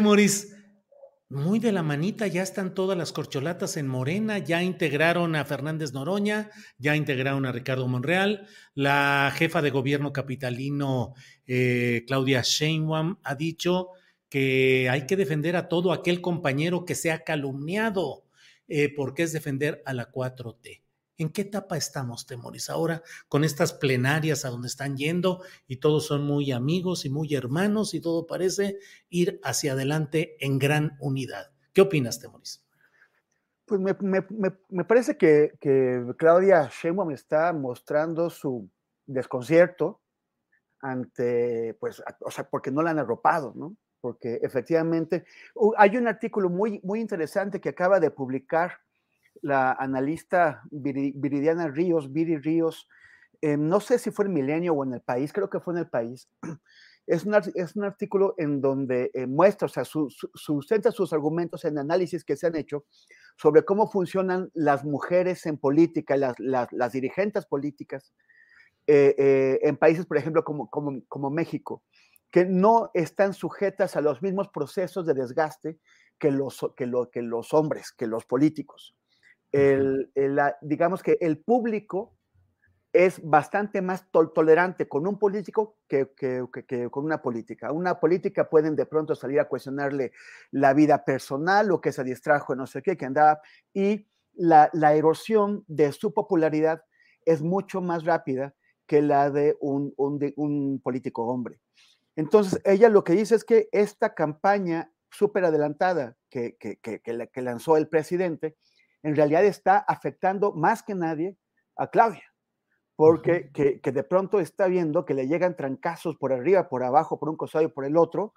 Moris, muy de la manita, ya están todas las corcholatas en Morena, ya integraron a Fernández Noroña, ya integraron a Ricardo Monreal, la jefa de gobierno capitalino eh, Claudia Sheinbaum ha dicho que hay que defender a todo aquel compañero que sea calumniado, eh, porque es defender a la 4T. ¿En qué etapa estamos, Temoris? Ahora con estas plenarias a donde están yendo y todos son muy amigos y muy hermanos y todo parece ir hacia adelante en gran unidad. ¿Qué opinas, Temoris? Pues me, me, me, parece que, que, Claudia Sheinbaum está mostrando su desconcierto ante, pues, o sea, porque no la han arropado, ¿no? Porque efectivamente hay un artículo muy, muy interesante que acaba de publicar la analista Viridiana Ríos, Viri Ríos, eh, no sé si fue en Milenio o en el país, creo que fue en el país. Es un, es un artículo en donde eh, muestra, o sea, su, su, sustenta sus argumentos en análisis que se han hecho sobre cómo funcionan las mujeres en política, las, las, dirigentes políticas eh, en países, por ejemplo, como, como, como México, que no están sujetas a los mismos procesos de desgaste que los, que, lo, que los hombres, que los políticos el, el, digamos que el público es bastante más tol tolerante con un político que, que, con una política. Una política pueden de pronto salir a cuestionarle la vida personal o que se distrajo, no sé qué, que andaba, y la, erosión de su popularidad es mucho más rápida que la de un, de un político hombre. Entonces, ella lo que dice es que esta campaña súper adelantada que lanzó el presidente, en realidad está afectando más que nadie a Claudia, porque uh -huh. que, que, de pronto está viendo que le llegan trancazos por arriba, por abajo, por un costado y por el otro,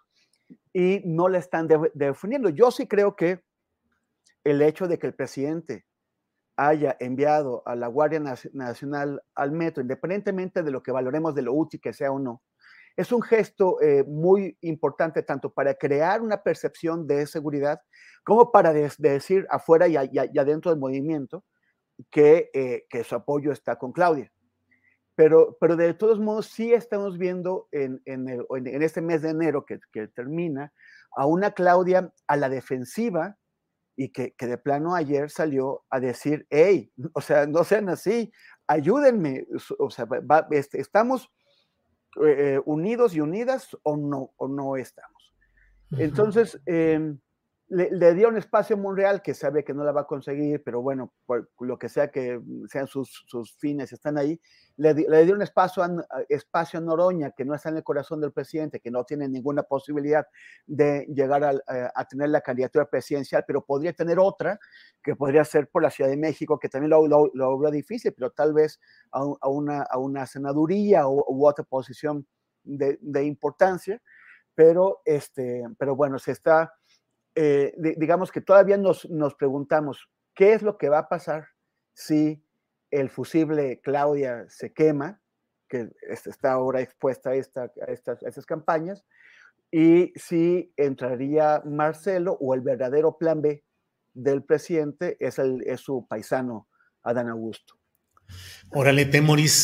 y no le están de, defendiendo. Yo sí creo que el hecho de que el presidente haya enviado a la Guardia Nacional al metro, independientemente de lo que valoremos de lo útil que sea o no, es un gesto eh, muy importante tanto para crear una percepción de seguridad como para de, de decir afuera y, y, adentro del movimiento que, eh, que, su apoyo está con Claudia. Pero, pero de todos modos sí estamos viendo en, en, el, este mes de enero que, termina a una Claudia a la defensiva y que, de plano ayer salió a decir, hey, o sea, no sean así, ayúdenme, o sea, este, estamos eh, unidos y unidas o no, o no estamos. Entonces, eh, le, dio un espacio a Monreal que sabe que no la va a conseguir, pero bueno, por lo que sea que sean sus, sus fines, están ahí. Le, le dio un espacio a, espacio a Noroña, que no está en el corazón del presidente, que no tiene ninguna posibilidad de llegar a, a, tener la candidatura presidencial, pero podría tener otra, que podría ser por la Ciudad de México, que también lo, lo, lo difícil, pero tal vez a, a, una, a una senaduría u, u otra posición de, de, importancia. Pero, este, pero bueno, se está eh, digamos que todavía nos, nos, preguntamos qué es lo que va a pasar si el fusible Claudia se quema, que está ahora expuesta a, a, estas, a campañas, y si entraría Marcelo o el verdadero plan B del presidente es, el, es su paisano Adán Augusto. Órale, Temoris.